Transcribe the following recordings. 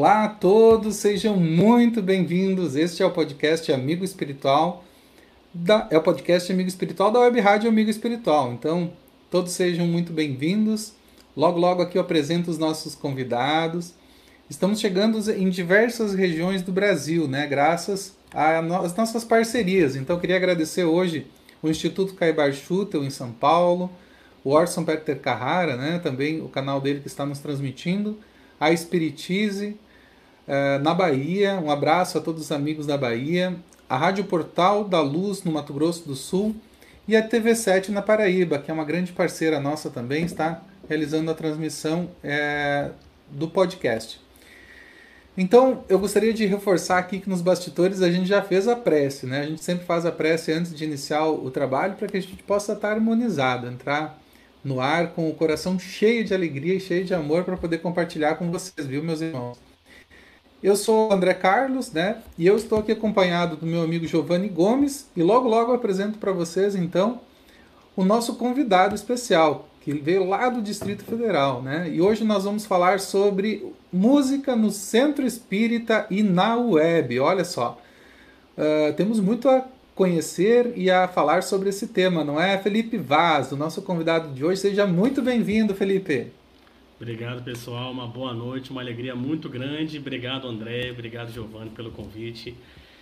Olá a todos, sejam muito bem-vindos. Este é o podcast Amigo Espiritual, da, é o podcast Amigo Espiritual da Web Rádio Amigo Espiritual. Então, todos sejam muito bem-vindos. Logo, logo aqui eu apresento os nossos convidados. Estamos chegando em diversas regiões do Brasil, né? Graças às nossas parcerias. Então, eu queria agradecer hoje o Instituto Caibar Schutel em São Paulo, o Orson Peter Carrara, né? Também o canal dele que está nos transmitindo a Espiritize na Bahia. Um abraço a todos os amigos da Bahia. A Rádio Portal da Luz no Mato Grosso do Sul e a TV7 na Paraíba, que é uma grande parceira nossa também, está realizando a transmissão é, do podcast. Então, eu gostaria de reforçar aqui que nos bastidores a gente já fez a prece, né? A gente sempre faz a prece antes de iniciar o trabalho para que a gente possa estar harmonizado, entrar no ar com o coração cheio de alegria e cheio de amor para poder compartilhar com vocês, viu, meus irmãos? Eu sou o André Carlos, né? E eu estou aqui acompanhado do meu amigo Giovanni Gomes e logo logo apresento para vocês então o nosso convidado especial, que veio lá do Distrito Federal, né? E hoje nós vamos falar sobre música no Centro Espírita e na web. Olha só, uh, temos muito a conhecer e a falar sobre esse tema, não é? Felipe Vaz, o nosso convidado de hoje. Seja muito bem-vindo, Felipe. Obrigado, pessoal. Uma boa noite, uma alegria muito grande. Obrigado, André. Obrigado, Giovanni, pelo convite.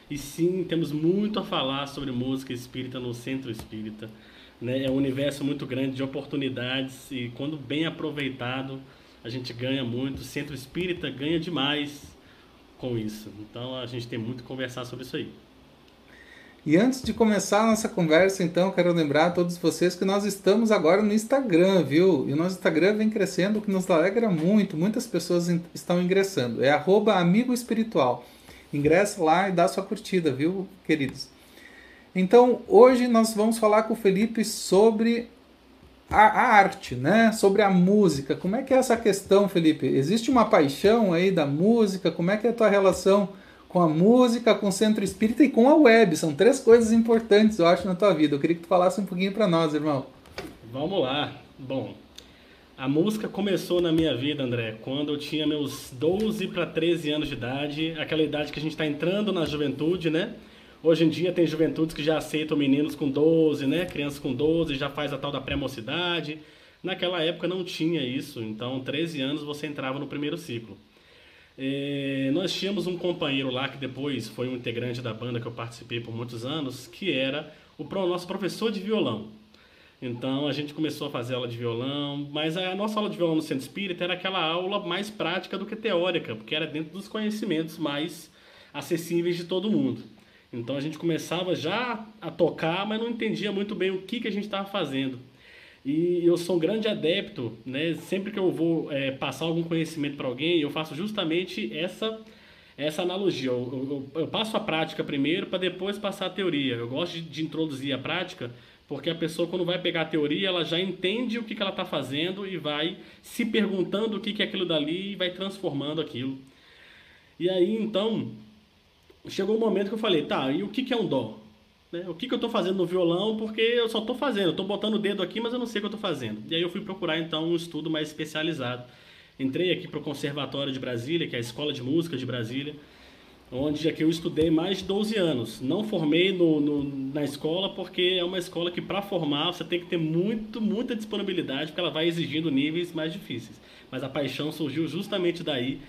E sim, temos muito a falar sobre música espírita no Centro Espírita. Né? É um universo muito grande de oportunidades e, quando bem aproveitado, a gente ganha muito. O Centro Espírita ganha demais com isso. Então, a gente tem muito a conversar sobre isso aí. E antes de começar a nossa conversa, então, quero lembrar a todos vocês que nós estamos agora no Instagram, viu? E o nosso Instagram vem crescendo, o que nos alegra muito. Muitas pessoas estão ingressando. É amigo espiritual. Ingressa lá e dá sua curtida, viu, queridos? Então, hoje nós vamos falar com o Felipe sobre a, a, arte, né? Sobre a música. Como é que é essa questão, Felipe? Existe uma paixão aí da música? Como é que é a tua relação com a música, com o centro espírita e com a web. São três coisas importantes, eu acho, na tua vida. Eu queria que tu falasse um pouquinho para nós, irmão. Vamos lá. Bom, a música começou na minha vida, André, quando eu tinha meus 12 para 13 anos de idade, aquela idade que a gente está entrando na juventude, né? Hoje em dia tem juventudes que já aceitam meninos com 12, né? Crianças com 12, já faz a tal da pré-mocidade. Naquela época não tinha isso, então 13 anos você entrava no primeiro ciclo. É, nós tínhamos um companheiro lá que depois foi um integrante da banda que eu participei por muitos anos, que era o nosso professor de violão. Então a gente começou a fazer aula de violão, mas a nossa aula de violão no Centro Espírita era aquela aula mais prática do que teórica, porque era dentro dos conhecimentos mais acessíveis de todo mundo. Então a gente começava já a tocar, mas não entendia muito bem o que, que a gente estava fazendo. E eu sou um grande adepto, né? Sempre que eu vou é, passar algum conhecimento para alguém, eu faço justamente essa essa analogia. Eu, eu, eu passo a prática primeiro para depois passar a teoria. Eu gosto de, de, introduzir a prática porque a pessoa, quando vai pegar a teoria, ela já entende o que, que ela está fazendo e vai se perguntando o que, que é aquilo dali e vai transformando aquilo. E aí, então, chegou um momento que eu falei, tá, e o que, que é um dó? Né? O que, que eu estou fazendo no violão, porque eu só estou fazendo, estou botando o dedo aqui, mas eu não sei o que eu estou fazendo. E aí eu fui procurar então um estudo mais especializado. Entrei aqui para o Conservatório de Brasília, que é a Escola de Música de Brasília, onde aqui eu estudei mais de 12 anos. Não formei no, no na escola, porque é uma escola que para formar você tem que ter muito, muita disponibilidade, porque ela vai exigindo níveis mais difíceis. Mas a paixão surgiu justamente daí,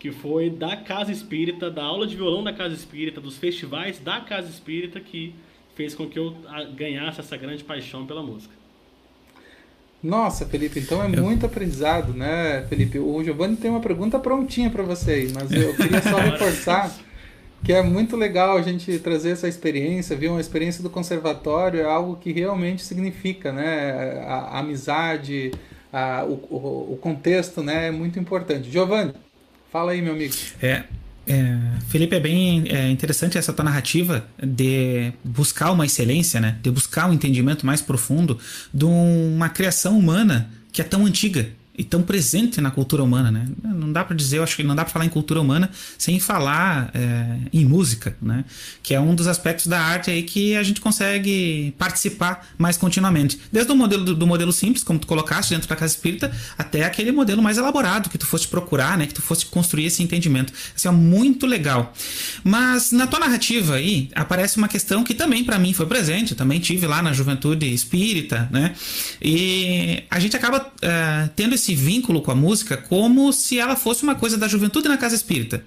que foi da Casa Espírita, da aula de violão da Casa Espírita, dos festivais da Casa Espírita, que fez com que eu ganhasse essa grande paixão pela música. Nossa, Felipe, então é muito aprendizado, né, Felipe? O Giovanni tem uma pergunta prontinha para você, mas eu queria só reforçar que é muito legal a gente trazer essa experiência, viu? Uma experiência do conservatório é algo que realmente significa, né? A, a amizade, a, o, o, o contexto, né? É muito importante. Giovanni, Fala aí, meu amigo. É, é, Felipe, é bem é interessante essa tua narrativa de buscar uma excelência, né? de buscar um entendimento mais profundo de uma criação humana que é tão antiga e tão presente na cultura humana, né? Não dá para dizer, eu acho que não dá para falar em cultura humana sem falar é, em música, né? Que é um dos aspectos da arte aí que a gente consegue participar mais continuamente. Desde o modelo do, modelo simples, como tu colocaste dentro da casa espírita, até aquele modelo mais elaborado que tu fosse procurar, né? Que tu fosse construir esse entendimento. Isso é muito legal. Mas na tua narrativa aí aparece uma questão que também para mim foi presente. Eu também tive lá na juventude espírita, né? E a gente acaba uh, tendo esse vínculo com a música como se ela fosse uma coisa da juventude na casa espírita.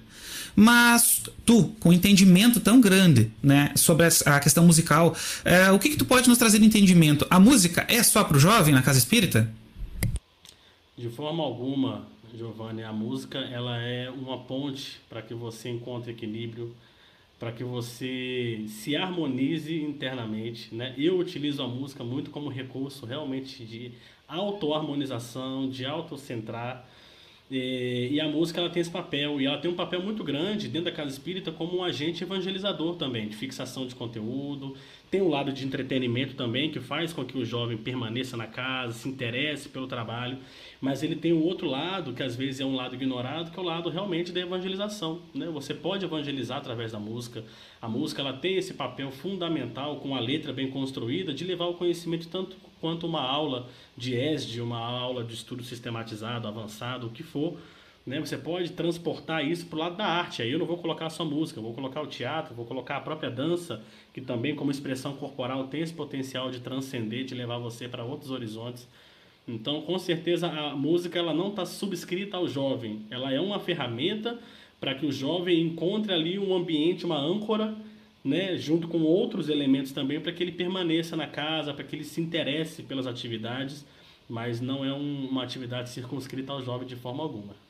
Mas tu, com entendimento tão grande né, sobre a questão musical, uh, o que, que tu pode nos trazer de entendimento? A música é só para o jovem na casa espírita? De forma alguma, Giovanni, a música ela é uma ponte para que você encontre equilíbrio, para que você se harmonize internamente. Né? Eu utilizo a música muito como recurso realmente de autoharmonização, de autocentrar. E, e a música ela tem esse papel, e ela tem um papel muito grande dentro da casa espírita como um agente evangelizador também, de fixação de conteúdo. Tem um lado de entretenimento também, que faz com que o jovem permaneça na casa, se interesse pelo trabalho mas ele tem o outro lado, que às vezes é um lado ignorado, que é o lado realmente da evangelização. Né? Você pode evangelizar através da música. A música ela tem esse papel fundamental, com a letra bem construída, de levar o conhecimento tanto quanto uma aula de ESD, uma aula de estudo sistematizado, avançado, o que for. Né? Você pode transportar isso para o lado da arte. Aí eu não vou colocar só música, vou colocar o teatro, vou colocar a própria dança, que também, como expressão corporal, tem esse potencial de transcender, de levar você para outros horizontes. Então, com certeza, a música ela não está subscrita ao jovem. Ela é uma ferramenta para que o jovem encontre ali um ambiente, uma âncora, né, junto com outros elementos também, para que ele permaneça na casa, para que ele se interesse pelas atividades, mas não é um, uma atividade circunscrita ao jovem de forma alguma.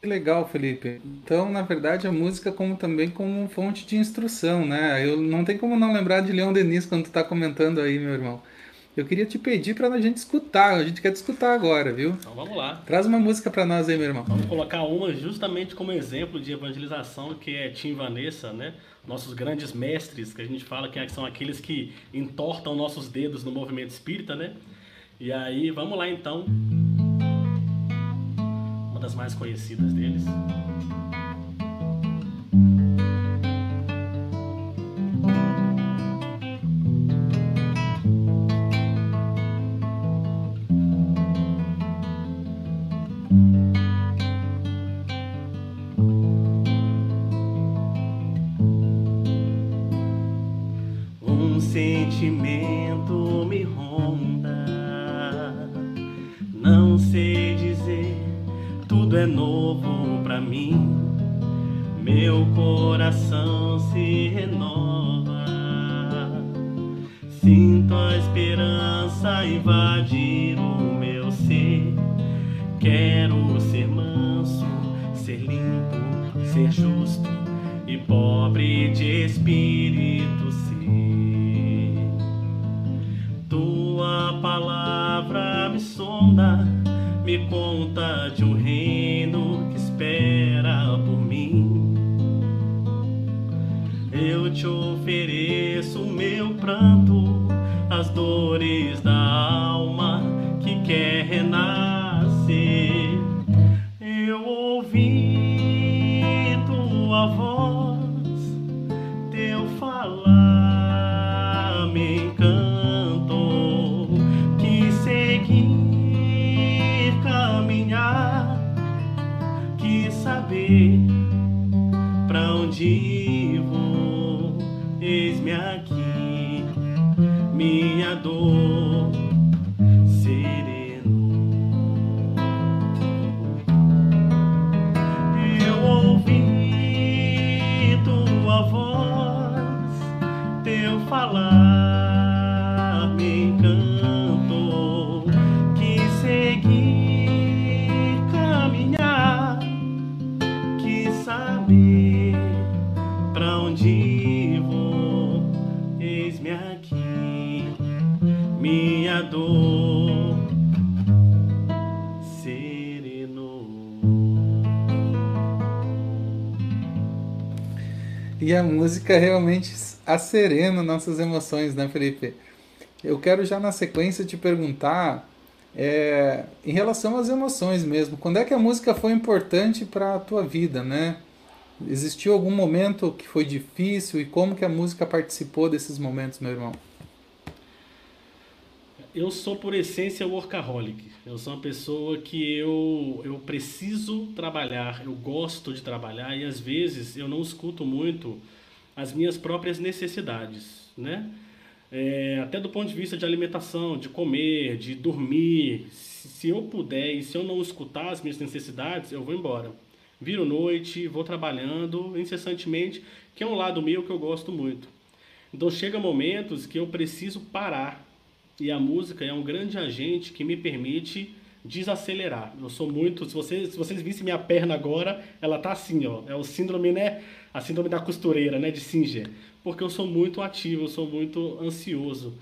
Que legal, Felipe. Então, na verdade, a música como também como fonte de instrução, né? Eu não tem como não lembrar de Leão Denis quando tu está comentando aí, meu irmão. Eu queria te pedir para a gente escutar. A gente quer te escutar agora, viu? Então vamos lá. Traz uma música para nós aí, meu irmão. Vamos colocar uma justamente como exemplo de evangelização, que é Tim Vanessa, né? Nossos grandes mestres, que a gente fala que são aqueles que entortam nossos dedos no movimento espírita, né? E aí, vamos lá então. Uma das mais conhecidas deles. 发了。Música realmente acerena nossas emoções, né, Felipe? Eu quero já na sequência te perguntar é, em relação às emoções mesmo. Quando é que a música foi importante para a tua vida, né? Existiu algum momento que foi difícil e como que a música participou desses momentos, meu irmão? Eu sou por essência workaholic. Eu sou uma pessoa que eu, eu preciso trabalhar, eu gosto de trabalhar e às vezes eu não escuto muito as minhas próprias necessidades, né? É, até do ponto de vista de alimentação, de comer, de dormir. Se eu puder e se eu não escutar as minhas necessidades, eu vou embora. Viro noite, vou trabalhando incessantemente, que é um lado meu que eu gosto muito. Então chega momentos que eu preciso parar. E a música é um grande agente que me permite desacelerar. Eu sou muito, se vocês, se vocês vissem minha perna agora, ela tá assim, ó. É o síndrome, né? A síndrome da costureira, né, de Singer porque eu sou muito ativo, eu sou muito ansioso.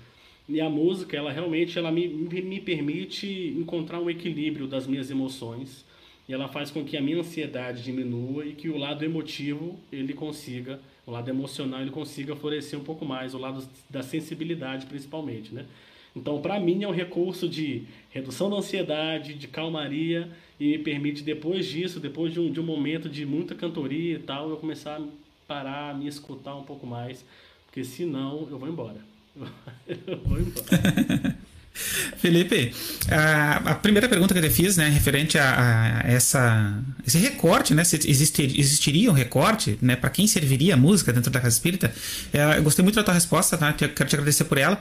E a música, ela realmente ela me, me permite encontrar um equilíbrio das minhas emoções. E ela faz com que a minha ansiedade diminua e que o lado emotivo ele consiga, o lado emocional ele consiga florescer um pouco mais, o lado da sensibilidade principalmente, né? Então, para mim é um recurso de redução da ansiedade, de calmaria e me permite depois disso, depois de um, de um momento de muita cantoria e tal, eu começar parar, me escutar um pouco mais, porque senão eu vou embora. eu vou embora. Felipe, a, a, primeira pergunta que eu te fiz, né, referente a, a essa, esse recorte, né, se existir, existiria um recorte, né, para quem serviria a música dentro da Casa Espírita, é, eu gostei muito da tua resposta, tá, quero te agradecer por ela.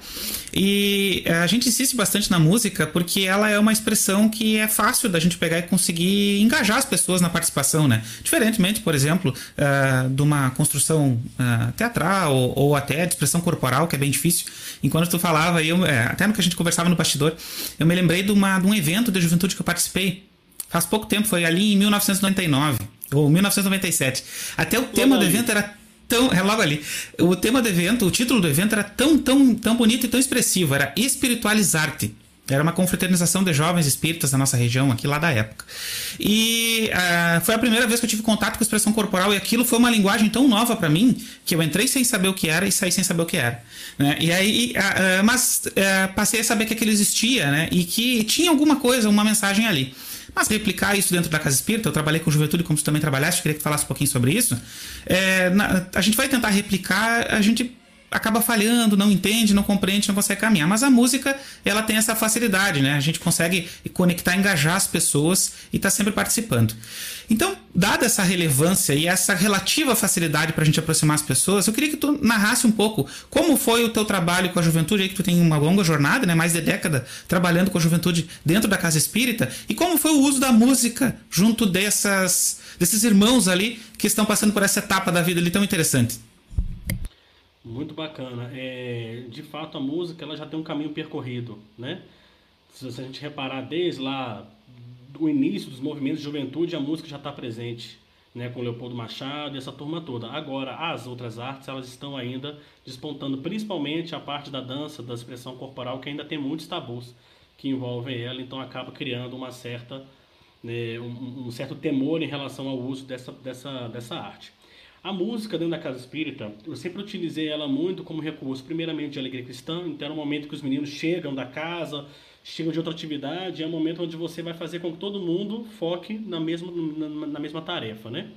E é, a gente insiste bastante na música porque ela é uma expressão que é fácil da gente pegar e conseguir engajar as pessoas na participação, né, diferentemente, por exemplo, uh, de uma construção uh, teatral ou, ou, até de expressão corporal, que é bem difícil. Enquanto tu falava, eu, é, até no que a gente conversava no bastidor, eu me lembrei de, uma, de um evento de juventude que eu participei. Faz pouco tempo, foi ali em 1999 ou 1997. Até o tema do evento era tão. É logo ali. O tema do evento, o título do evento era tão, tão, tão bonito e tão expressivo. Era Espiritualizar-te. Era uma confraternização de jovens espíritas da nossa região, aqui lá da época. E uh, foi a primeira vez que eu tive contato com expressão corporal, e aquilo foi uma linguagem tão nova para mim que eu entrei sem saber o que era e saí sem saber o que era. Né? E aí, uh, mas uh, passei a saber que aquilo existia né? e que tinha alguma coisa, uma mensagem ali. Mas replicar isso dentro da Casa Espírita, eu trabalhei com juventude, como você também trabalhaste, queria que falasse um pouquinho sobre isso. É, na, a gente vai tentar replicar, a gente acaba falhando, não entende, não compreende, não consegue caminhar. Mas a música, ela tem essa facilidade, né? A gente consegue conectar, engajar as pessoas e está sempre participando. Então, dada essa relevância e essa relativa facilidade para a gente aproximar as pessoas, eu queria que tu narrasse um pouco como foi o teu trabalho com a juventude, aí que tu tem uma longa jornada, né? Mais de década trabalhando com a juventude dentro da casa espírita, e como foi o uso da música junto dessas, desses irmãos ali que estão passando por essa etapa da vida ali tão interessante. Muito bacana. É, de fato, a música ela já tem um caminho percorrido, né? Se a gente reparar desde lá do início dos movimentos de juventude, a música já está presente, né? Com Leopoldo Machado e essa turma toda. Agora, as outras artes elas estão ainda despontando, principalmente a parte da dança, da expressão corporal, que ainda tem muitos tabus que envolvem ela, então acaba criando uma certa, né, um, um certo temor em relação ao uso dessa, dessa, dessa arte. A música dentro da casa espírita, eu sempre utilizei ela muito como recurso, primeiramente de alegria cristã, então é o momento que os meninos chegam da casa, chegam de outra atividade, é o momento onde você vai fazer com que todo mundo foque na mesma, na, na mesma tarefa, né?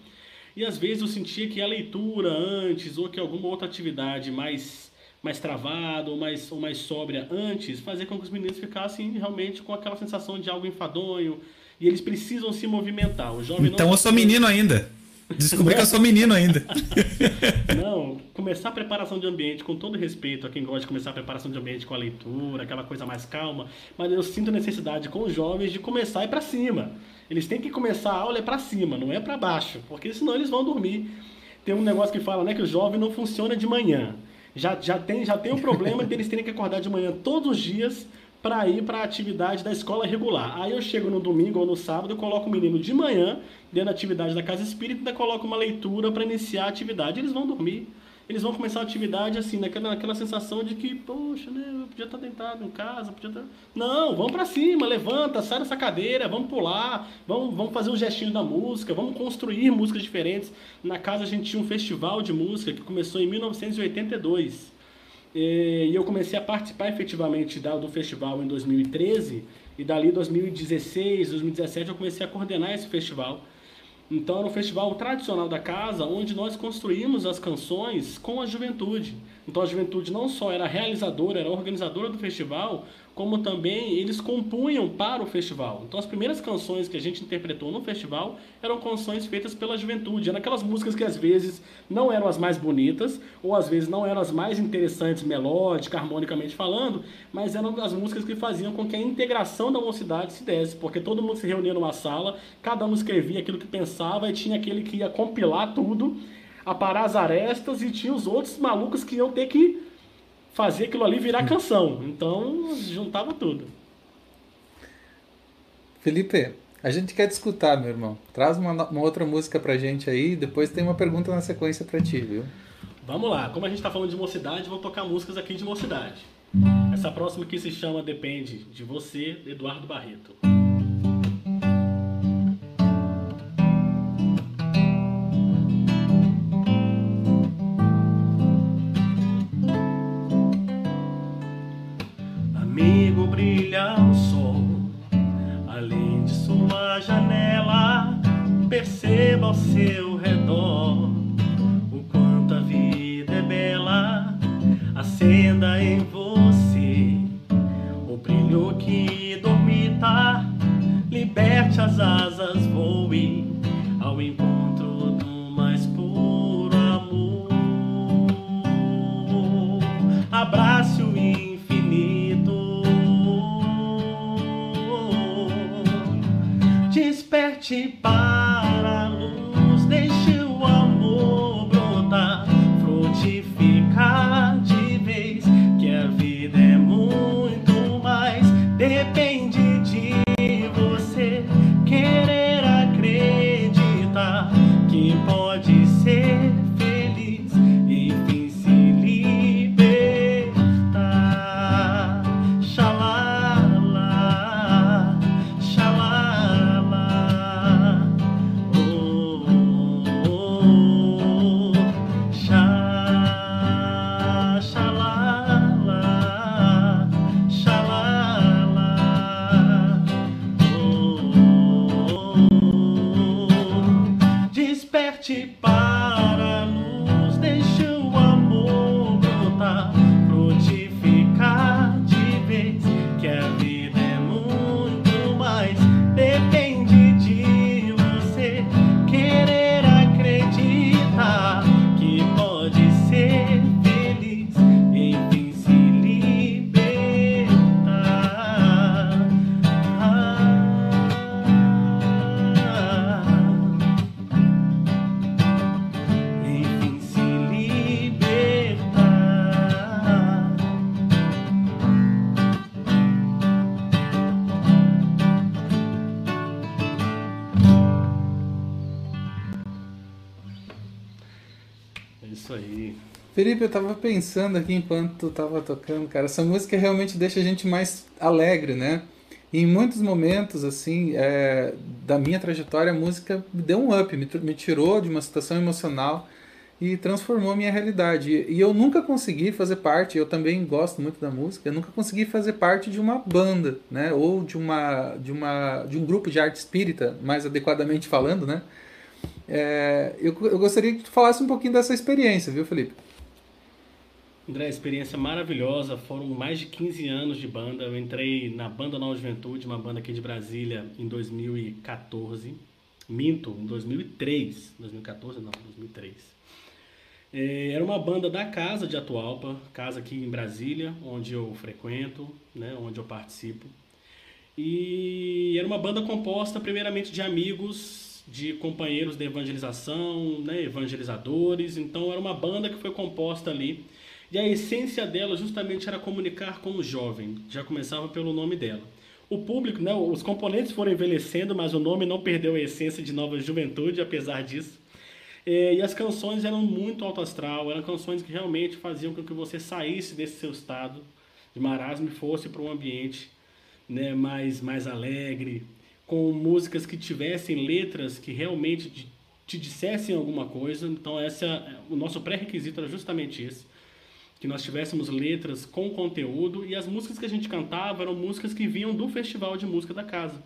E às vezes eu sentia que a leitura antes, ou que alguma outra atividade mais, mais travada ou mais, ou mais sóbria antes, fazia com que os meninos ficassem realmente com aquela sensação de algo enfadonho, e eles precisam se movimentar. O jovem então eu sou menino ainda. Descobri que eu sou menino ainda. Não, começar a preparação de ambiente, com todo respeito a quem gosta de começar a preparação de ambiente com a leitura, aquela coisa mais calma, mas eu sinto necessidade com os jovens de começar ir para cima. Eles têm que começar a aula é para cima, não é para baixo, porque senão eles vão dormir. Tem um negócio que fala, né, que o jovem não funciona de manhã. Já, já tem já tem o problema de eles terem que acordar de manhã todos os dias para ir para a atividade da escola regular. Aí eu chego no domingo ou no sábado, eu coloco o menino de manhã dentro da atividade da casa espírita, coloco uma leitura para iniciar a atividade. Eles vão dormir. Eles vão começar a atividade assim, naquela, naquela sensação de que, poxa, né, eu podia estar deitado em casa, podia estar... Não, vamos para cima, levanta, sai dessa cadeira, vamos pular, vamos, vamos fazer um gestinho da música, vamos construir músicas diferentes. Na casa a gente tinha um festival de música que começou em 1982. E eu comecei a participar efetivamente do festival em 2013, E dali 2016, 2017 eu comecei a coordenar esse festival. Então era um festival tradicional da casa, onde nós construímos as canções com a juventude. Então a juventude não só era realizadora, era organizadora do festival, como também eles compunham para o festival. Então as primeiras canções que a gente interpretou no festival eram canções feitas pela juventude. Eram aquelas músicas que às vezes não eram as mais bonitas, ou às vezes não eram as mais interessantes melódica, harmonicamente falando, mas eram as músicas que faziam com que a integração da mocidade se desse, porque todo mundo se reunia numa sala, cada um escrevia aquilo que pensava e tinha aquele que ia compilar tudo, aparar as arestas e tinha os outros malucos que iam ter que fazer aquilo ali virar canção. Então, juntava tudo. Felipe, a gente quer te escutar, meu irmão. Traz uma, uma outra música pra gente aí, depois tem uma pergunta na sequência pra ti, viu? Vamos lá, como a gente tá falando de mocidade, vou tocar músicas aqui de mocidade. Essa próxima aqui se chama Depende de Você, Eduardo Barreto. Felipe, eu tava pensando aqui enquanto tu tava tocando, cara, essa música realmente deixa a gente mais alegre, né? E em muitos momentos, assim, é, da minha trajetória, a música me deu um up, me, me tirou de uma situação emocional e transformou minha realidade. E eu nunca consegui fazer parte, eu também gosto muito da música, eu nunca consegui fazer parte de uma banda, né? Ou de, uma, de, uma, de um grupo de arte espírita, mais adequadamente falando, né? É, eu, eu gostaria que tu falasse um pouquinho dessa experiência, viu, Felipe? André, experiência maravilhosa. Foram mais de 15 anos de banda. Eu entrei na Banda Nova Juventude, uma banda aqui de Brasília, em 2014. Minto, em 2003. 2014 não, 2003. É, era uma banda da casa de Atualpa, casa aqui em Brasília, onde eu frequento, né, onde eu participo. E era uma banda composta primeiramente de amigos, de companheiros de evangelização, né, evangelizadores. Então era uma banda que foi composta ali e a essência dela justamente era comunicar com o jovem, já começava pelo nome dela. O público, né, os componentes foram envelhecendo, mas o nome não perdeu a essência de nova juventude, apesar disso. É, e as canções eram muito alto astral, eram canções que realmente faziam com que você saísse desse seu estado de marasmo e fosse para um ambiente né, mais, mais alegre, com músicas que tivessem letras que realmente te, te dissessem alguma coisa. Então, essa, o nosso pré-requisito era justamente esse que nós tivéssemos letras com conteúdo e as músicas que a gente cantava eram músicas que vinham do Festival de Música da Casa,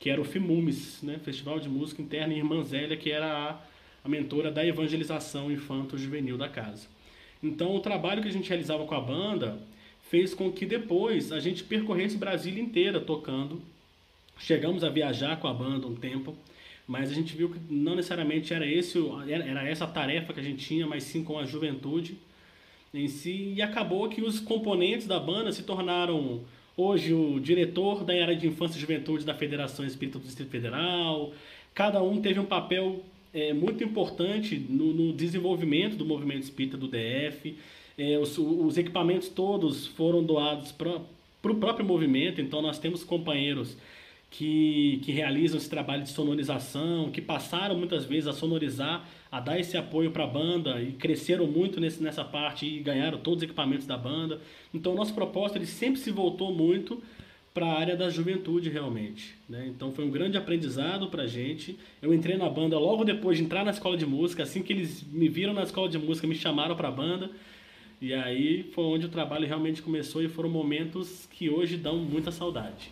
que era o FIMUMES, né? Festival de Música Interna em Irmã Zélia, que era a, a mentora da evangelização infanto-juvenil da casa. Então, o trabalho que a gente realizava com a banda fez com que depois a gente percorresse Brasília inteira tocando. Chegamos a viajar com a banda um tempo, mas a gente viu que não necessariamente era, esse, era essa a tarefa que a gente tinha, mas sim com a juventude em si. E acabou que os componentes da banda se tornaram hoje o diretor da área de infância e juventude da Federação Espírita do Distrito Federal. Cada um teve um papel é, muito importante no, no, desenvolvimento do movimento espírita do DF. É, os, os, equipamentos todos foram doados para o próprio movimento, então nós temos companheiros que, que realizam esse trabalho de sonorização, que passaram muitas vezes a sonorizar, a dar esse apoio para a banda e cresceram muito nesse, nessa parte e ganharam todos os equipamentos da banda. Então, nosso propósito ele sempre se voltou muito para a área da juventude realmente. Né? Então foi um grande aprendizado para a gente. Eu entrei na banda logo depois de entrar na escola de música, assim que eles me viram na escola de música, me chamaram para a banda. E aí foi onde o trabalho realmente começou e foram momentos que hoje dão muita saudade.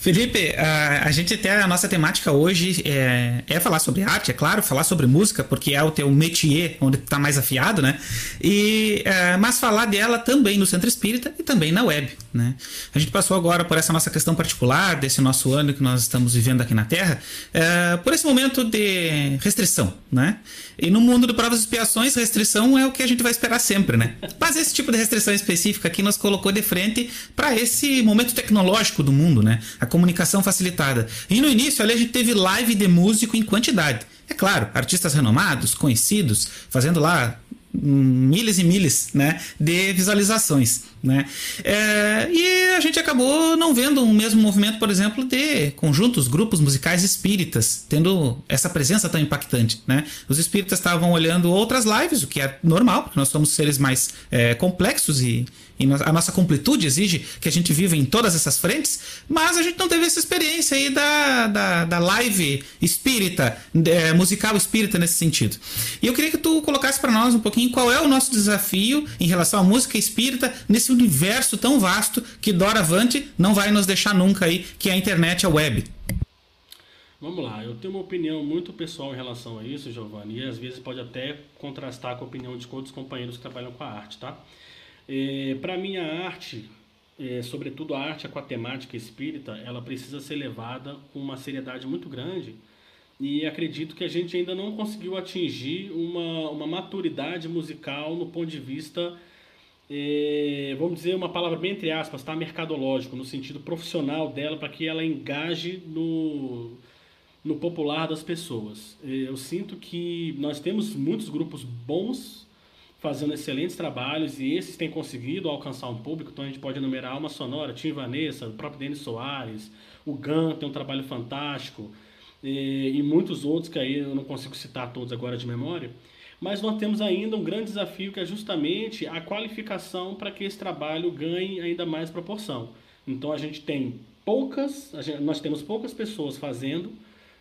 Felipe, a, a, gente até a nossa temática hoje é, é, falar sobre arte, é claro, falar sobre música, porque é o teu métier, onde tu tá mais afiado, né? E, é, mas falar dela também no Centro Espírita e também na web, né? A gente passou agora por essa nossa questão particular, desse nosso ano que nós estamos vivendo aqui na Terra, é, por esse momento de restrição, né? E no mundo de provas e expiações, restrição é o que a gente vai esperar sempre, né? Mas esse tipo de restrição específica aqui nos colocou de frente para esse momento tecnológico do mundo, né? A comunicação facilitada. E no início ali a gente teve live de músico em quantidade. É claro, artistas renomados, conhecidos, fazendo lá milhas e milhas né, de visualizações. Né? É, e a gente acabou não vendo um mesmo movimento, por exemplo, de conjuntos, grupos musicais espíritas, tendo essa presença tão impactante. Né? Os espíritas estavam olhando outras lives, o que é normal, porque nós somos seres mais é, complexos e, e a nossa completude exige que a gente viva em todas essas frentes, mas a gente não teve essa experiência aí da, da, da live espírita, é, musical espírita nesse sentido. E eu queria que tu colocasse para nós um pouquinho qual é o nosso desafio em relação à música espírita nesse universo tão vasto que doravante não vai nos deixar nunca aí, que é a internet, a web. Vamos lá, eu tenho uma opinião muito pessoal em relação a isso, Giovanni, e às vezes pode até contrastar com a opinião de outros companheiros que trabalham com a arte, tá? É, Para mim, a arte, é, sobretudo a arte com a temática espírita, ela precisa ser levada com uma seriedade muito grande e acredito que a gente ainda não conseguiu atingir uma, uma maturidade musical no ponto de vista, é, vamos dizer uma palavra bem entre aspas, tá? mercadológico, no sentido profissional dela, para que ela engaje no, no popular das pessoas. É, eu sinto que nós temos muitos grupos bons fazendo excelentes trabalhos e esses têm conseguido alcançar um público. Então a gente pode enumerar Alma Sonora, Tim Vanessa, o próprio Denis Soares, o GAN tem um trabalho fantástico e, e, muitos outros que aí eu não consigo citar todos agora de memória. Mas nós temos ainda um grande desafio que é justamente a qualificação para que esse trabalho ganhe ainda mais proporção. Então a gente tem poucas, gente, nós temos poucas pessoas fazendo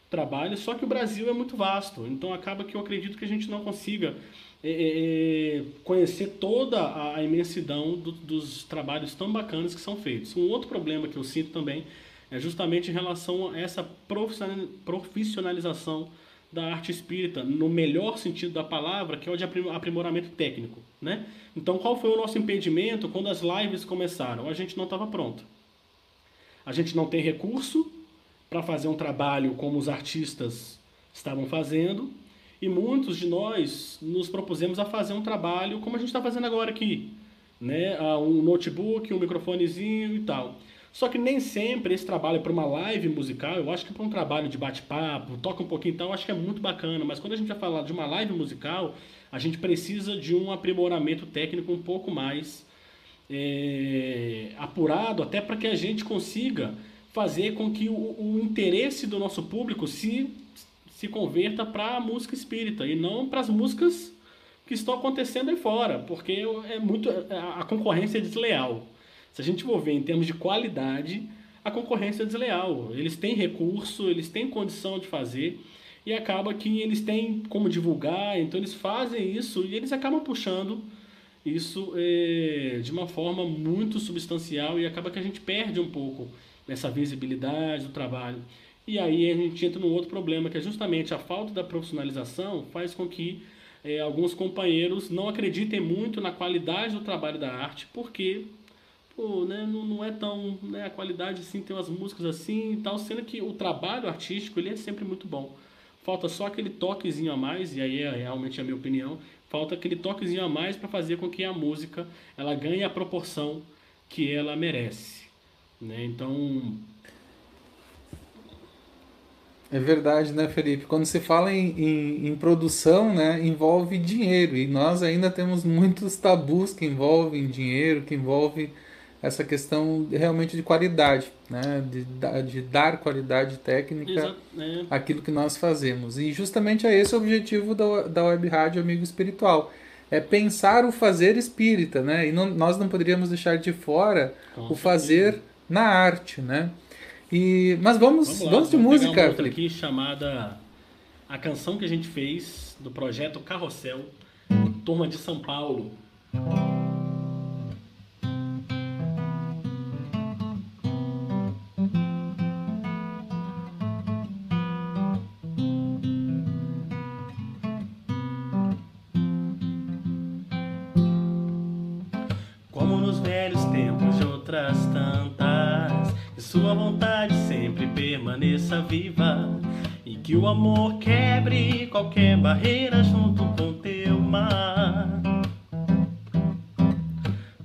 trabalho, só que o Brasil é muito vasto. Então acaba que eu acredito que a gente não consiga é, é, conhecer toda a, imensidão do, dos trabalhos tão bacanas que são feitos. Um outro problema que eu sinto também é justamente em relação a essa profissionalização da arte espírita, no melhor sentido da palavra, que é o de aprimoramento técnico. Né? Então, qual foi o nosso impedimento quando as lives começaram? A gente não estava pronto. A gente não tem recurso para fazer um trabalho como os artistas estavam fazendo, e muitos de nós nos propusemos a fazer um trabalho como a gente está fazendo agora aqui, né? Um notebook, um microfonezinho e tal. Só que nem sempre esse trabalho para uma live musical, eu acho que para um trabalho de bate-papo, toca um pouquinho e tal, eu acho que é muito bacana. Mas quando a gente vai falar de uma live musical, a gente precisa de um aprimoramento técnico um pouco mais é, apurado, até para que a gente consiga fazer com que o, o interesse do nosso público se se converta para a música espírita e não para as músicas que estão acontecendo aí fora, porque é muito a concorrência é desleal. Se a gente for ver em termos de qualidade, a concorrência é desleal. Eles têm recurso, eles têm condição de fazer. e acaba que eles têm como divulgar, então eles fazem isso e eles acabam puxando isso é, de uma forma muito substancial e acaba que a gente perde um pouco essa visibilidade do trabalho. E aí a gente entra num outro problema, que é justamente a falta da profissionalização faz com que é, alguns companheiros não acreditem muito na qualidade do trabalho da arte, porque pô, né, não, não é tão. Né, a qualidade assim, tem umas músicas assim e tal, sendo que o trabalho artístico ele é sempre muito bom. Falta só aquele toquezinho a mais, e aí é realmente a minha opinião, falta aquele toquezinho a mais para fazer com que a música ela ganhe a proporção que ela merece. Né? Então. É verdade, né, Felipe? Quando se fala em, em, em, produção, né, envolve dinheiro. E nós ainda temos muitos tabus que envolvem dinheiro, que envolvem essa questão realmente de qualidade, né? de, de dar qualidade técnica é. àquilo que nós fazemos. E justamente é esse o objetivo da, da Web Rádio Amigo Espiritual. É pensar o fazer espírita, né? E não, nós não poderíamos deixar de fora Com o fazer na arte, né? E, mas vamos, vamos, lá, vamos de música. Pegar uma outra aqui chamada a canção que a gente fez do projeto Carrossel, Turma de São Paulo. Permaneça viva e que o amor quebre qualquer barreira junto com teu mar.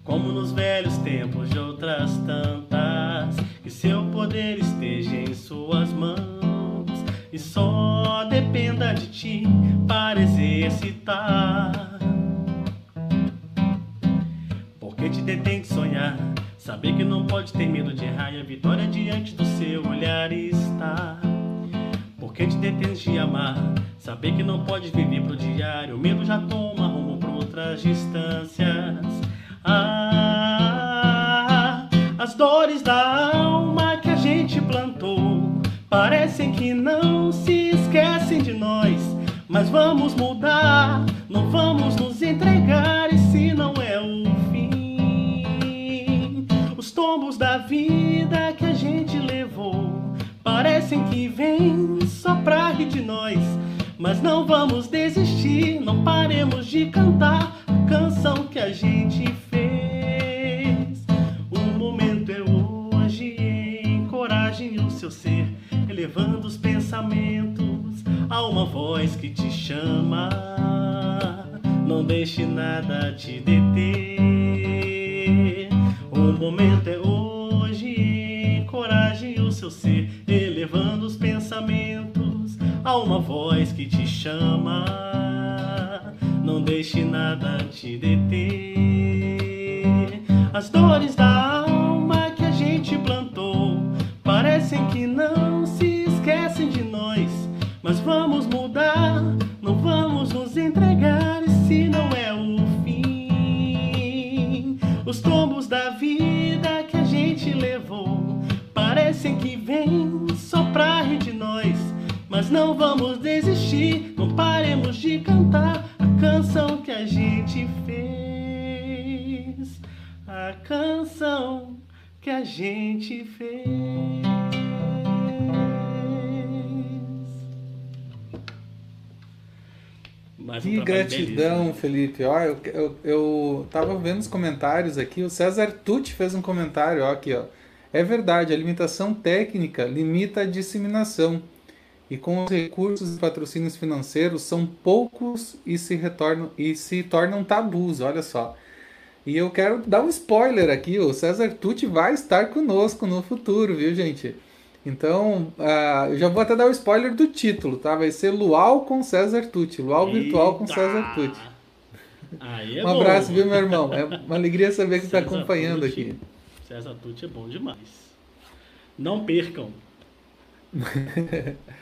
Como nos velhos tempos de outras tantas, que seu poder esteja em suas mãos e só dependa de ti para exercitar. Porque te detém de sonhar Saber que não pode ter medo de errar e a vitória diante do seu olhar está. Porque te detens de amar. Saber que não pode viver pro diário. O medo já toma rumo pra outras distâncias. Ah, as dores da alma que a gente plantou parecem que não se esquecem de nós. Mas vamos mudar, não vamos nos entregar. E se não é o tombos da vida que a gente levou parecem que vêm só pra rir de nós. Mas não vamos desistir, não paremos de cantar a canção que a gente fez. O momento é hoje, encoraje o seu ser, elevando os pensamentos a uma voz que te chama. Não deixe nada te deter. O momento é a uma voz que te chama. Não deixe nada te deter. As dores da alma vamos desistir, não paremos de cantar a canção que a gente fez. A canção que a gente fez. Mais que gratidão, Felipe. Ó, eu, eu, eu tava vendo os comentários aqui. O César Tucci fez um comentário ó, aqui, ó. É verdade, a limitação técnica limita a disseminação. E com os recursos e patrocínios financeiros são poucos e se retornam e se tornam tabus, olha só. E eu quero dar um spoiler aqui, o César Tucci vai estar conosco no futuro, viu, gente? Então, uh, eu já vou até dar o spoiler do título, tá? Vai ser Luau com César Tucci. Luau Eita! Virtual com César Tucci. É um bom. abraço, viu, meu irmão? É uma alegria saber que está acompanhando Tucci, aqui. César Tucci é bom demais. Não percam.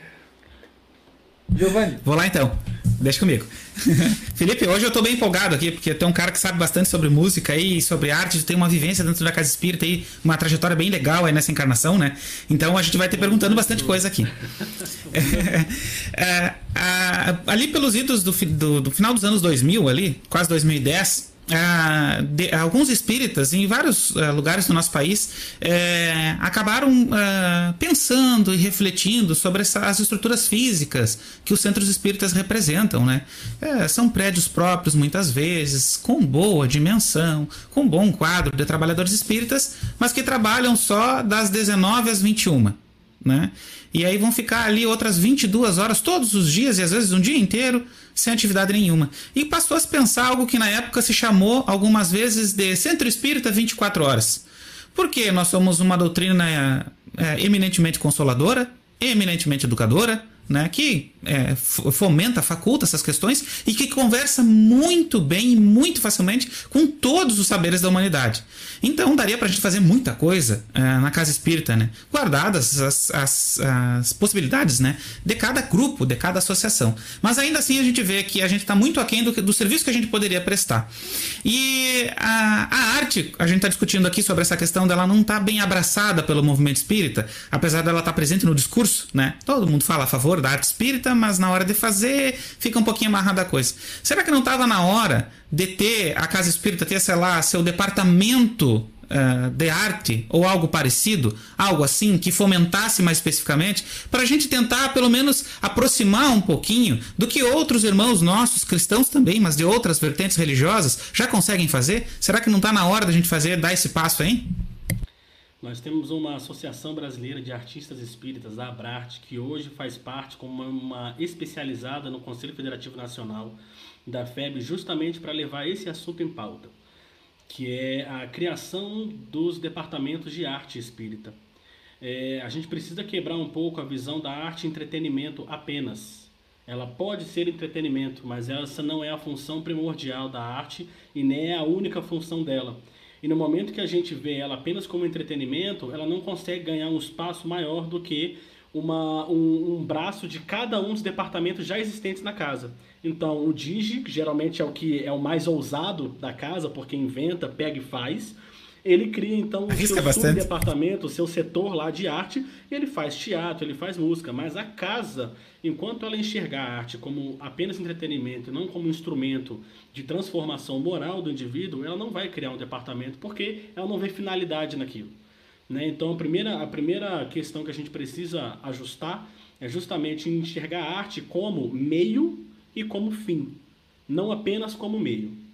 Giovanni. Vou lá então. Deixa comigo. Felipe, hoje eu tô bem empolgado aqui, porque tem um cara que sabe bastante sobre música e sobre arte, tem uma vivência dentro da Casa Espírita e uma trajetória bem legal aí nessa encarnação, né? Então a gente vai ter perguntando bastante coisa aqui. é, a, ali pelos idos do, do, do final dos anos 2000 ali, quase 2010, ah, de, alguns espíritas em vários uh, lugares do nosso país eh, acabaram uh, pensando e refletindo sobre essa, as estruturas físicas que os centros espíritas representam. Né? Eh, são prédios próprios, muitas vezes, com boa dimensão, com bom quadro de trabalhadores espíritas, mas que trabalham só das 19 às 21. Né? E aí vão ficar ali outras 22 horas todos os dias e às vezes um dia inteiro sem atividade nenhuma. E passou a se pensar algo que na época se chamou algumas vezes de Centro Espírita 24 horas. Porque nós somos uma doutrina é, eminentemente consoladora, eminentemente educadora, né, que é, fomenta, faculta essas questões e que conversa muito bem e muito facilmente com todos os saberes da humanidade. Então daria para a gente fazer muita coisa é, na casa espírita, né? guardadas as, as, as, possibilidades né? de cada grupo, de cada associação. Mas ainda assim a gente vê que a gente está muito aquém do, do serviço que a gente poderia prestar. E a, a arte, a gente está discutindo aqui sobre essa questão dela não estar tá bem abraçada pelo movimento espírita, apesar dela estar tá presente no discurso, né? todo mundo fala a favor da arte espírita, mas na hora de fazer fica um pouquinho amarrada a coisa. Será que não estava na hora de ter a casa espírita, ter, sei lá, seu departamento Uh, de arte ou algo parecido, algo assim, que fomentasse mais especificamente, para a gente tentar pelo menos aproximar um pouquinho do que outros irmãos nossos, cristãos também, mas de outras vertentes religiosas, já conseguem fazer? Será que não está na hora da gente fazer, dar esse passo aí? Nós temos uma Associação Brasileira de Artistas Espíritas, a Abrarte, que hoje faz parte como uma especializada no Conselho Federativo Nacional da FEB, justamente para levar esse assunto em pauta, que é a criação dos departamentos de arte espírita. É, a gente precisa quebrar um pouco a visão da arte entretenimento apenas. Ela pode ser entretenimento, mas essa não é a função primordial da arte e nem é a única função dela. E no momento que a gente vê ela apenas como entretenimento, ela não consegue ganhar um espaço maior do que uma, um, um, braço de cada um dos departamentos já existentes na casa. Então, o Digi, que geralmente é o que é o mais ousado da casa, porque inventa, pega e faz. Ele cria então o seu departamento, o seu setor lá de arte, e ele faz teatro, ele faz música, mas a casa, enquanto ela enxergar a arte como apenas entretenimento, não como instrumento de transformação moral do indivíduo, ela não vai criar um departamento porque ela não vê finalidade naquilo. Né? Então a primeira, a primeira questão que a gente precisa ajustar é justamente enxergar a arte como meio e como fim, não apenas como meio.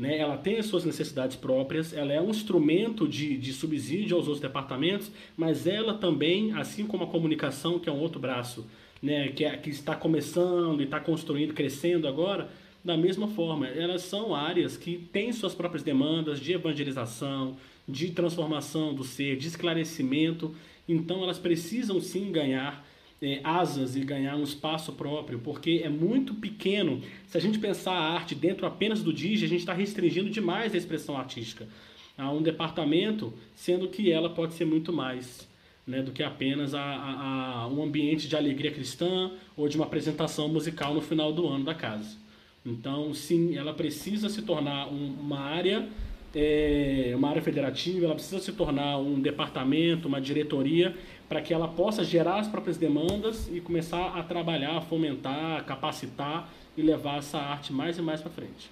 Né? Ela tem as suas necessidades próprias, ela é um instrumento de, de subsídio aos outros departamentos, mas ela também, assim como a comunicação, que é um outro braço, né? que, é, que está começando e está construindo, crescendo agora, da mesma forma, elas são áreas que têm suas próprias demandas de evangelização, de transformação do ser, de esclarecimento, então elas precisam sim ganhar é, asas e ganhar um espaço próprio, porque é muito pequeno. Se a gente pensar a arte dentro apenas do Digi, a gente está restringindo demais a expressão artística a um departamento, sendo que ela pode ser muito mais né, do que apenas a, a, a um ambiente de alegria cristã ou de uma apresentação musical no final do ano da casa. Então, sim, ela precisa se tornar um, uma área é, uma área federativa, ela precisa se tornar um departamento, uma diretoria para que ela possa gerar as próprias demandas e começar a trabalhar, a fomentar, a capacitar e levar essa arte mais e mais para frente.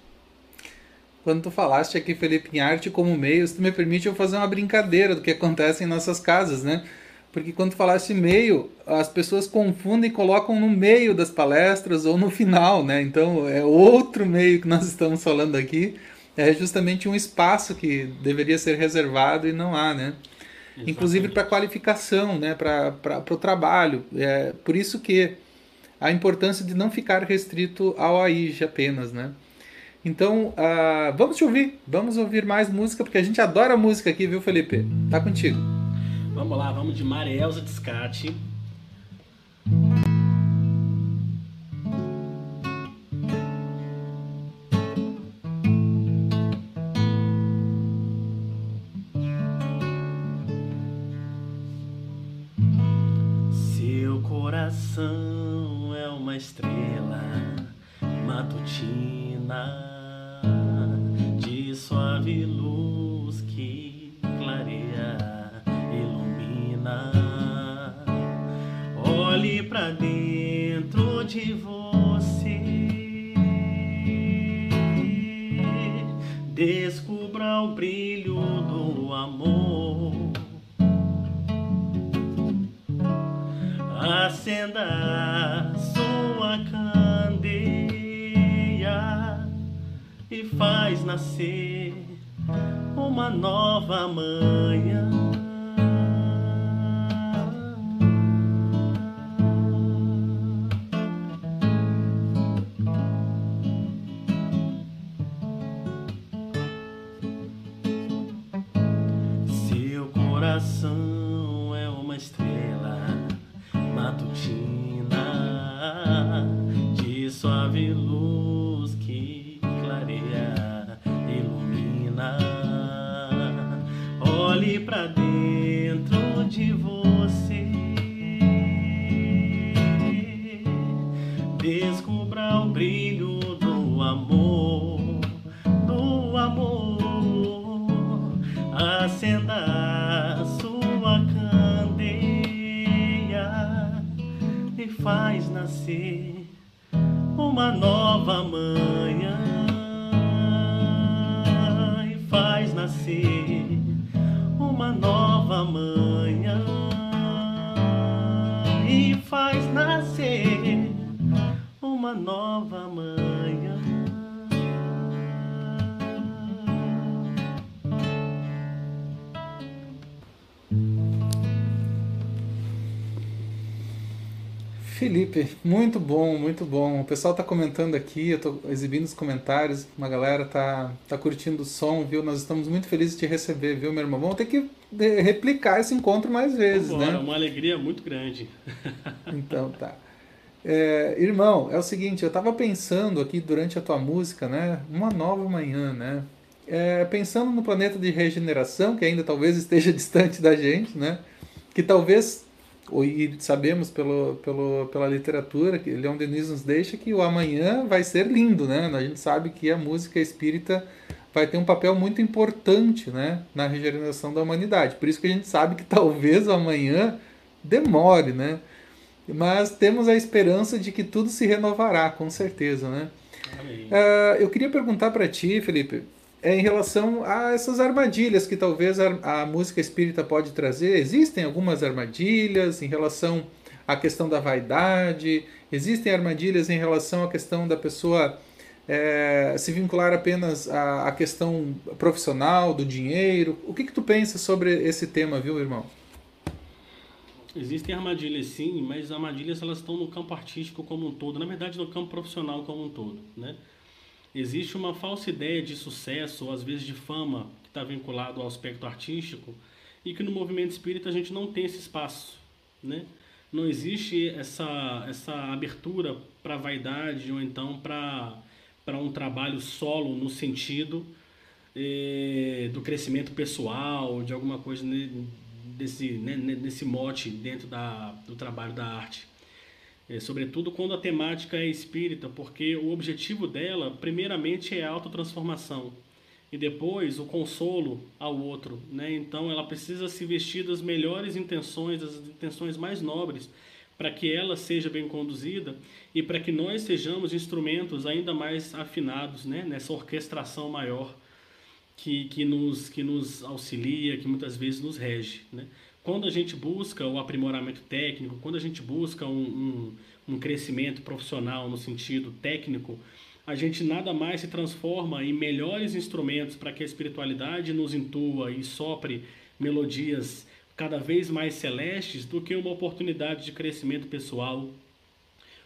Quando tu falaste aqui, Felipe, em arte como meio, se tu me permite eu fazer uma brincadeira do que acontece em nossas casas, né? Porque quando falaste meio, as pessoas confundem e colocam no meio das palestras ou no final, né? Então é outro meio que nós estamos falando aqui. É justamente um espaço que deveria ser reservado e não há, né? Exatamente. inclusive para qualificação, né, para o trabalho. É, por isso que a importância de não ficar restrito ao AIJ apenas, né? Então, uh, vamos te ouvir, vamos ouvir mais música, porque a gente adora música aqui, viu, Felipe? Tá contigo. Vamos lá, vamos de Marielza Descate. Nova manhã. Muito bom, muito bom. O pessoal tá comentando aqui, eu tô exibindo os comentários, uma galera tá, tá curtindo o som, viu? Nós estamos muito felizes de te receber, viu, meu irmão? Vamos ter que replicar esse encontro mais vezes, Bora, né? uma alegria muito grande. Então tá. É, irmão, é o seguinte, eu tava pensando aqui durante a tua música, né? Uma nova manhã, né? É, pensando no planeta de regeneração, que ainda talvez esteja distante da gente, né? Que talvez, e sabemos pelo, pelo, pela literatura, que Leon Denis nos deixa, que o amanhã vai ser lindo, né? A gente sabe que a música espírita vai ter um papel muito importante, né? Na regeneração da humanidade. Por isso que a gente sabe que talvez o amanhã demore, né? Mas temos a esperança de que tudo se renovará, com certeza, né? Ah, eu queria perguntar para ti, Felipe, é, em relação a essas armadilhas que talvez a, a música espírita pode trazer. Existem algumas armadilhas em relação à questão da vaidade? Existem armadilhas em relação à questão da pessoa é, se vincular apenas à, à questão profissional, do dinheiro? O que, que tu pensa sobre esse tema, viu, irmão? Existem armadilhas sim, mas armadilhas elas estão no campo artístico como um todo, na verdade no campo profissional como um todo, né? Existe uma falsa ideia de sucesso, ou às vezes de fama, que está vinculado ao aspecto artístico, e que no movimento espírita a gente não tem esse espaço, né? Não existe essa, essa abertura para vaidade ou então para um trabalho solo no sentido eh, do crescimento pessoal, de alguma coisa né, ne- nesse mote dentro da, do trabalho da arte. É, sobretudo quando a temática é espírita, porque o objetivo dela, primeiramente, é a autotransformação e depois o consolo ao outro. Né? Então ela precisa se vestir das melhores intenções, das intenções mais nobres, para que ela seja bem conduzida e para que nós sejamos instrumentos ainda mais afinados né? nessa orquestração maior que, que, nos, que nos auxilia, que muitas vezes nos rege. Né? Quando a gente busca o aprimoramento técnico, quando a gente busca um, um, um crescimento profissional no sentido técnico, a gente nada mais se transforma em melhores instrumentos para que a espiritualidade nos intua e sopre melodias cada vez mais celestes do que uma oportunidade de crescimento pessoal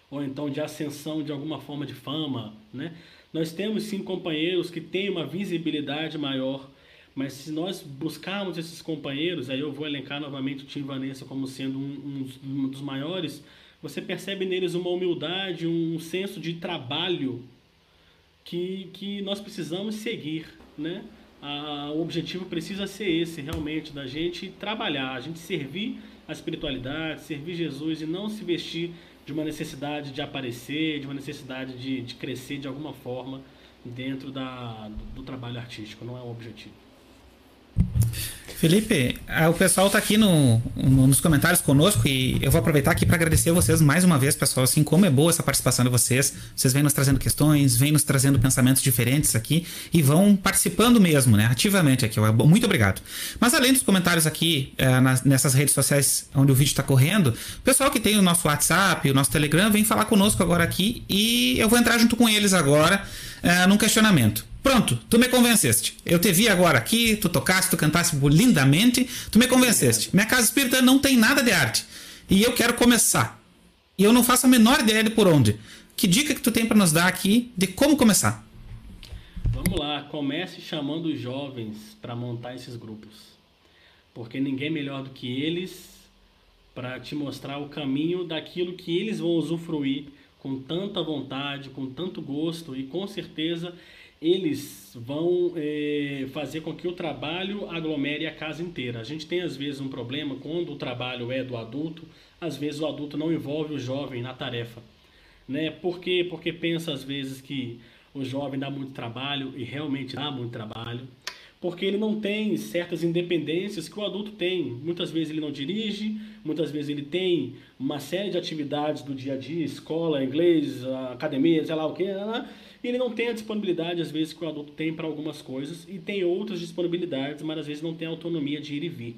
ou então de ascensão de alguma forma de fama, né? Nós temos sim companheiros que têm uma visibilidade maior, mas se nós buscarmos esses companheiros, aí eu vou elencar novamente o Tim Vanessa como sendo um, um, dos maiores, você percebe neles uma humildade, um senso de trabalho que, que nós precisamos seguir, né? a, o objetivo precisa ser esse, realmente, da gente trabalhar, a gente servir a espiritualidade, servir Jesus e não se vestir de uma necessidade de aparecer, de uma necessidade de, de crescer de alguma forma dentro da, do, do trabalho artístico, não é o objetivo. Felipe, ah, o pessoal está aqui no, no, nos comentários conosco e eu vou aproveitar aqui para agradecer vocês mais uma vez, pessoal. Assim, como é boa essa participação de vocês. Vocês vêm nos trazendo questões, vêm nos trazendo pensamentos diferentes aqui e vão participando mesmo, né? Ativamente aqui. Muito obrigado. Mas além dos comentários aqui é, nas, nessas redes sociais onde o vídeo está correndo, o pessoal que tem o nosso WhatsApp, o nosso Telegram, vem falar conosco agora aqui e eu vou entrar junto com eles agora é, num questionamento. Pronto, tu me convenceste. Eu te vi agora aqui, tu tocaste, tu cantaste lindamente, tu me convenceste. Minha casa espírita não tem nada de arte. E eu quero começar. E eu não faço a menor ideia de por onde. Que dica que tu tem para nos dar aqui de como começar? Vamos lá, comece chamando os jovens para montar esses grupos. Porque ninguém melhor do que eles para te mostrar o caminho daquilo que eles vão usufruir com tanta vontade, com tanto gosto e com certeza eles vão é, fazer com que o trabalho aglomere a casa inteira. A gente tem às vezes um problema quando o trabalho é do adulto, às vezes o adulto não envolve o jovem na tarefa. Né? Por quê? Porque pensa às vezes que o jovem dá muito trabalho e realmente dá muito trabalho, porque ele não tem certas independências que o adulto tem. Muitas vezes ele não dirige, muitas vezes ele tem uma série de atividades do dia a dia, escola, inglês, academia, sei lá o que, né? E ele não tem a disponibilidade, às vezes, que o adulto tem para algumas coisas, e tem outras disponibilidades, mas às vezes não tem autonomia de ir e vir.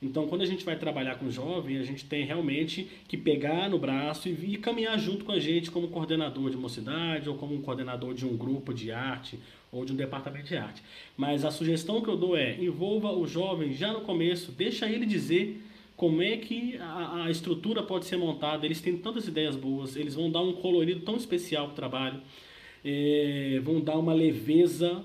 Então, quando a gente vai trabalhar com jovem, a gente tem realmente que pegar no braço e, e caminhar junto com a gente como coordenador de mocidade ou como um coordenador de um grupo de arte ou de um departamento de arte. Mas a sugestão que eu dou é envolva o jovem já no começo, deixa ele dizer como é que a, a estrutura pode ser montada. Eles têm tantas ideias boas, eles vão dar um colorido tão especial para o trabalho é, vão dar uma leveza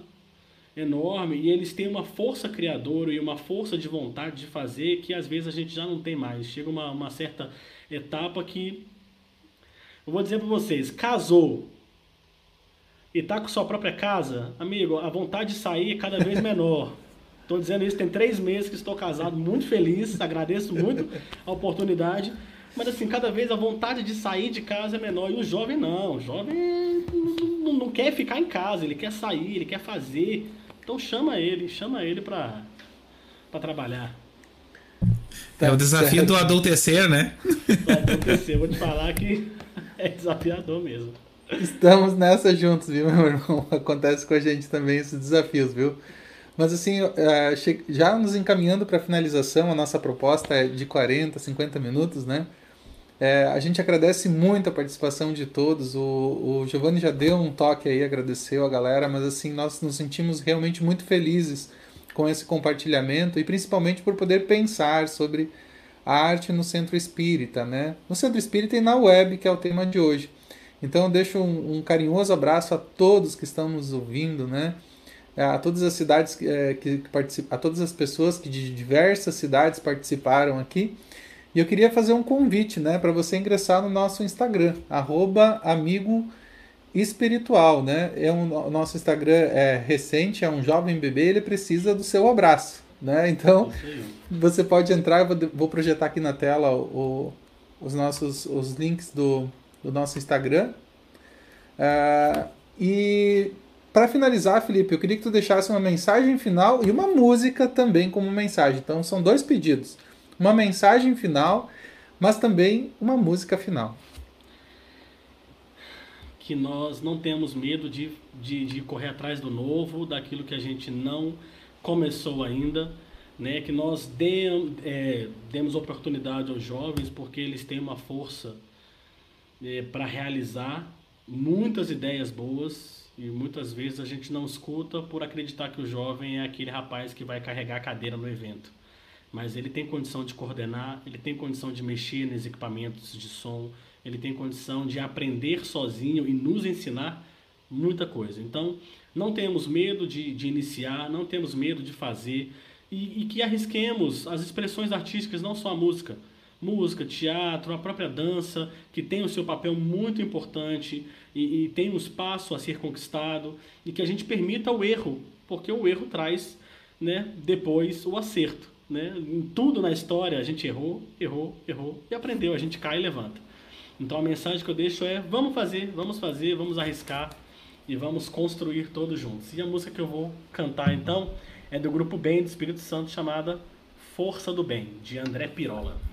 enorme e eles têm uma força criadora e uma força de vontade de fazer que às vezes a gente já não tem mais. Chega uma, uma certa etapa que. Eu vou dizer para vocês: casou e tá com sua própria casa, amigo, a vontade de sair é cada vez menor. Estou dizendo isso, tem três meses que estou casado, muito feliz, agradeço muito a oportunidade. Mas assim, cada vez a vontade de sair de casa é menor. E o jovem não. O jovem não, não quer ficar em casa, ele quer sair, ele quer fazer. Então chama ele, chama ele para trabalhar. É o desafio certo. do adultecer, né? Do adultecer, vou te falar que é desafiador mesmo. Estamos nessa juntos, viu, meu irmão? Acontece com a gente também esses desafios, viu? Mas assim, é, já nos encaminhando para a finalização, a nossa proposta é de 40, 50 minutos, né? É, a gente agradece muito a participação de todos. O, o Giovanni já deu um toque aí, agradeceu a galera, mas assim, nós nos sentimos realmente muito felizes com esse compartilhamento e principalmente por poder pensar sobre a arte no centro espírita, né? No centro espírita e na web, que é o tema de hoje. Então eu deixo um, um carinhoso abraço a todos que estão nos ouvindo, né? A todas as cidades é, que, que participam, a todas as pessoas que de diversas cidades participaram aqui e eu queria fazer um convite né, para você ingressar no nosso Instagram, amigo espiritual. Né? É um, o nosso Instagram é recente, é um jovem bebê, ele precisa do seu abraço. Né? Então, você pode entrar, eu vou, vou projetar aqui na tela o, os nossos os links do, do nosso Instagram. Uh, e para finalizar, Felipe, eu queria que tu deixasse uma mensagem final e uma música também como mensagem. Então, são dois pedidos uma mensagem final, mas também uma música final. Que nós não temos medo de, de, de correr atrás do novo, daquilo que a gente não começou ainda, né? que nós é, demos oportunidade aos jovens porque eles têm uma força é, para realizar muitas ideias boas e muitas vezes a gente não escuta por acreditar que o jovem é aquele rapaz que vai carregar a cadeira no evento mas ele tem condição de coordenar, ele tem condição de mexer nos equipamentos de som, ele tem condição de aprender sozinho e nos ensinar muita coisa. Então, não temos medo de, de iniciar, não temos medo de fazer e, e, que arrisquemos as expressões artísticas, não só a música. Música, teatro, a própria dança, que tem o seu papel muito importante e, e tem um espaço a ser conquistado e que a gente permita o erro, porque o erro traz né, depois o acerto. Né? Em tudo na história a gente errou, errou, errou e aprendeu. A gente cai e levanta. Então a mensagem que eu deixo é: vamos fazer, vamos fazer, vamos arriscar e vamos construir todos juntos. E a música que eu vou cantar então é do grupo Bem do Espírito Santo chamada Força do Bem, de André Pirola.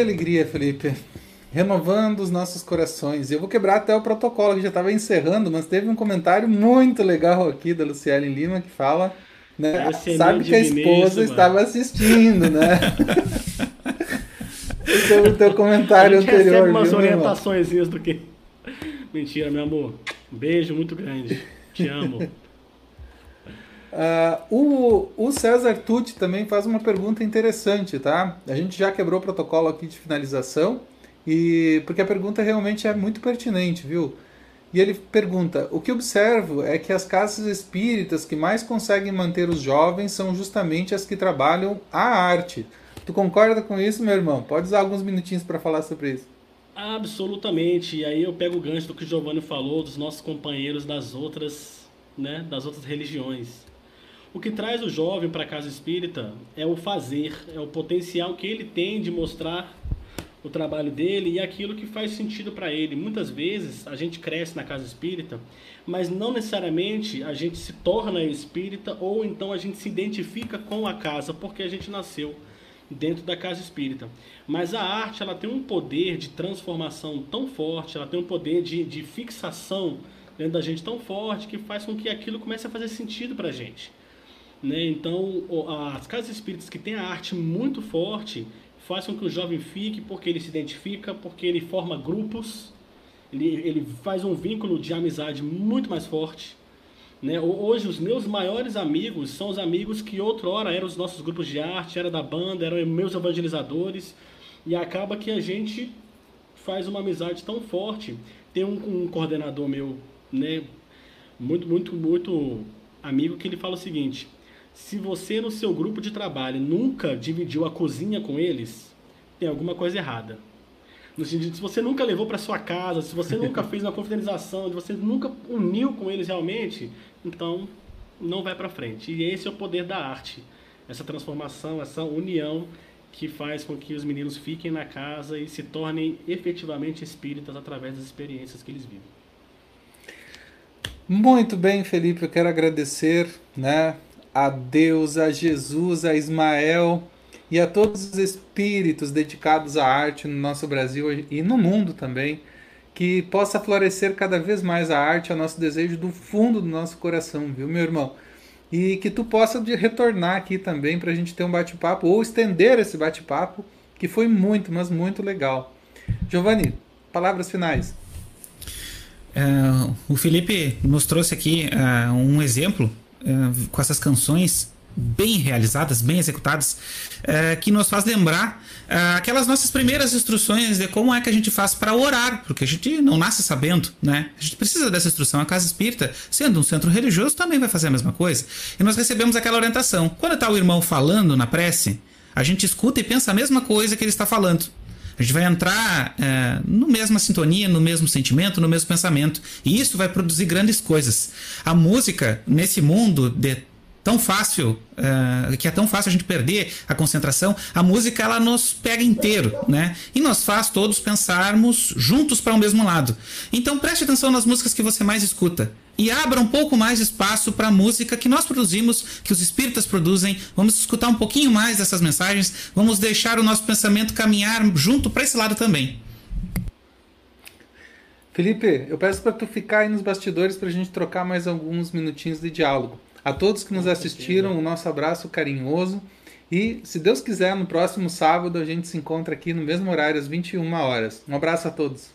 alegria, Felipe. Renovando os nossos corações. Eu vou quebrar até o protocolo que já estava encerrando, mas teve um comentário muito legal aqui da Luciane Lima que fala, né? Sabe que a esposa estava assistindo, né? Sobre o teu comentário a gente anterior. Recebe umas orientações do que. Mentira, meu amor. Um beijo muito grande. Te amo. Uh, o, o César Tucci também faz uma pergunta interessante, tá? A gente já quebrou o protocolo aqui de finalização, e porque a pergunta realmente é muito pertinente, viu? E ele pergunta: O que observo é que as casas espíritas que mais conseguem manter os jovens são justamente as que trabalham a arte. Tu concorda com isso, meu irmão? Pode usar alguns minutinhos para falar sobre isso. Absolutamente. E aí eu pego o gancho do que o Giovanni falou, dos nossos companheiros das outras, né, das outras religiões. O que traz o jovem para a casa espírita é o fazer, é o potencial que ele tem de mostrar o trabalho dele e aquilo que faz sentido para ele. Muitas vezes a gente cresce na casa espírita, mas não necessariamente a gente se torna espírita ou então a gente se identifica com a casa porque a gente nasceu dentro da casa espírita. Mas a arte ela tem um poder de transformação tão forte, ela tem um poder de, de fixação dentro da gente tão forte que faz com que aquilo comece a fazer sentido para a gente. Né? Então, as casas espíritas que têm a arte muito forte com que o jovem fique porque ele se identifica, porque ele forma grupos, ele, ele faz um vínculo de amizade muito mais forte. Né? Hoje, os meus maiores amigos são os amigos que outrora eram os nossos grupos de arte, era da banda, eram meus evangelizadores, e acaba que a gente faz uma amizade tão forte. Tem um, um coordenador meu, né, muito, muito, muito amigo que ele fala o seguinte: se você no seu grupo de trabalho nunca dividiu a cozinha com eles, tem alguma coisa errada. No sentido, se você nunca levou para sua casa, se você nunca fez uma confraternização, se você nunca uniu com eles realmente, então não vai para frente. E esse é o poder da arte. Essa transformação, essa união que faz com que os meninos fiquem na casa e se tornem efetivamente espíritas através das experiências que eles vivem. Muito bem, Felipe, eu quero agradecer, né, a Deus, a Jesus, a Ismael e a todos os espíritos dedicados à arte no nosso Brasil e no mundo também, que possa florescer cada vez mais a arte, é o nosso desejo do fundo do nosso coração, viu, meu irmão? E que tu possa retornar aqui também para a gente ter um bate-papo ou estender esse bate-papo, que foi muito, mas muito legal. Giovanni, palavras finais. Uh, o Felipe nos trouxe aqui uh, um exemplo uh, com essas canções bem realizadas, bem executadas, é, que nos faz lembrar é, aquelas nossas primeiras instruções de como é que a gente faz para orar, porque a gente não nasce sabendo, né? A gente precisa dessa instrução. A casa espírita, sendo um centro religioso, também vai fazer a mesma coisa. E nós recebemos aquela orientação. Quando está o irmão falando na prece, a gente escuta e pensa a mesma coisa que ele está falando. A gente vai entrar é, no mesma sintonia, no mesmo sentimento, no mesmo pensamento. E isso vai produzir grandes coisas. A música, nesse mundo de tão fácil, uh, que é tão fácil a gente perder a concentração, a música ela nos pega inteiro, né? E nos faz todos pensarmos juntos para o mesmo lado. Então preste atenção nas músicas que você mais escuta e abra um pouco mais espaço para a música que nós produzimos, que os espíritas produzem. Vamos escutar um pouquinho mais dessas mensagens, vamos deixar o nosso pensamento caminhar junto para esse lado também. Felipe, eu peço para tu ficar aí nos bastidores para a gente trocar mais alguns minutinhos de diálogo. A todos que nos assistiram, o nosso abraço carinhoso. E, se Deus quiser, no próximo sábado a gente se encontra aqui no mesmo horário, às 21 horas. Um abraço a todos.